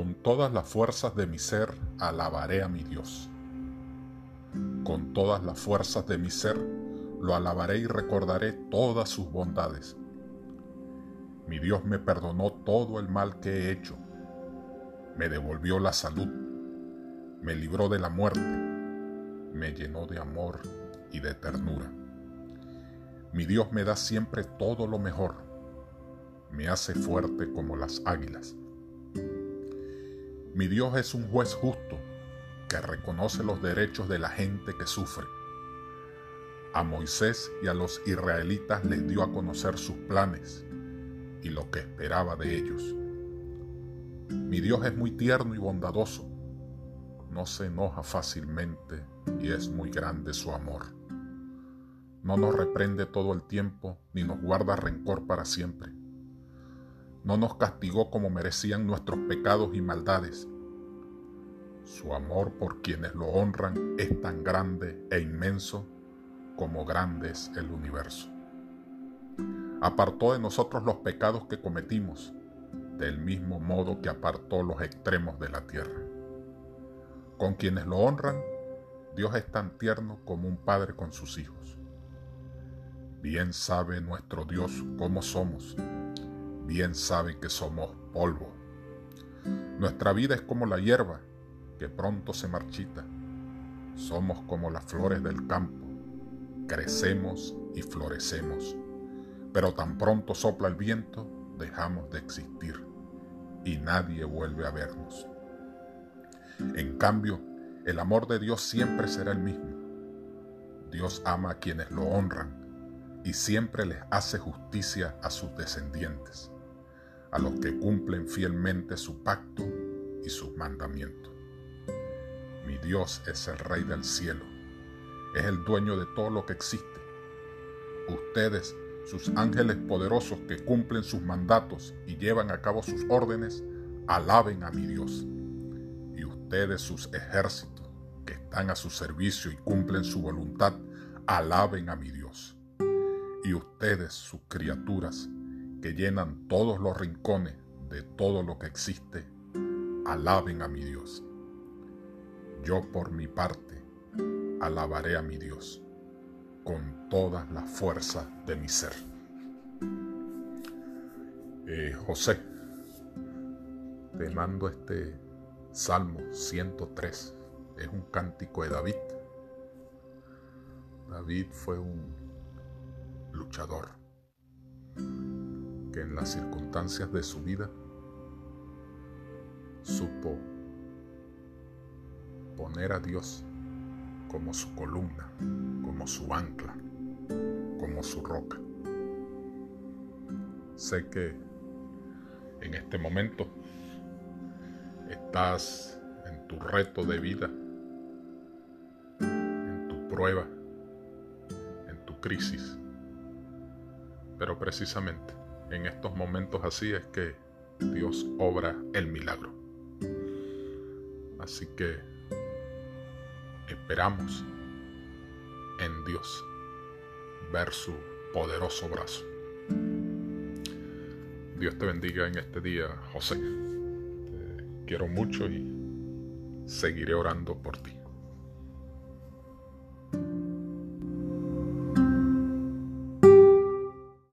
Con todas las fuerzas de mi ser alabaré a mi Dios. Con todas las fuerzas de mi ser lo alabaré y recordaré todas sus bondades. Mi Dios me perdonó todo el mal que he hecho, me devolvió la salud, me libró de la muerte, me llenó de amor y de ternura. Mi Dios me da siempre todo lo mejor, me hace fuerte como las águilas. Mi Dios es un juez justo que reconoce los derechos de la gente que sufre. A Moisés y a los israelitas les dio a conocer sus planes y lo que esperaba de ellos. Mi Dios es muy tierno y bondadoso, no se enoja fácilmente y es muy grande su amor. No nos reprende todo el tiempo ni nos guarda rencor para siempre no nos castigó como merecían nuestros pecados y maldades. Su amor por quienes lo honran es tan grande e inmenso como grande es el universo. Apartó de nosotros los pecados que cometimos, del mismo modo que apartó los extremos de la tierra. Con quienes lo honran, Dios es tan tierno como un padre con sus hijos. Bien sabe nuestro Dios cómo somos bien sabe que somos polvo. Nuestra vida es como la hierba, que pronto se marchita. Somos como las flores del campo, crecemos y florecemos, pero tan pronto sopla el viento, dejamos de existir y nadie vuelve a vernos. En cambio, el amor de Dios siempre será el mismo. Dios ama a quienes lo honran y siempre les hace justicia a sus descendientes a los que cumplen fielmente su pacto y sus mandamientos. Mi Dios es el Rey del cielo, es el dueño de todo lo que existe. Ustedes, sus ángeles poderosos que cumplen sus mandatos y llevan a cabo sus órdenes, alaben a mi Dios. Y ustedes, sus ejércitos, que están a su servicio y cumplen su voluntad, alaben a mi Dios. Y ustedes, sus criaturas, que llenan todos los rincones de todo lo que existe, alaben a mi Dios. Yo por mi parte alabaré a mi Dios con todas las fuerzas de mi ser. Eh, José, te mando este Salmo 103. Es un cántico de David. David fue un luchador que en las circunstancias de su vida supo poner a Dios como su columna, como su ancla, como su roca. Sé que en este momento estás en tu reto de vida, en tu prueba, en tu crisis, pero precisamente en estos momentos así es que Dios obra el milagro. Así que esperamos en Dios ver su poderoso brazo. Dios te bendiga en este día, José. Te quiero mucho y seguiré orando por ti.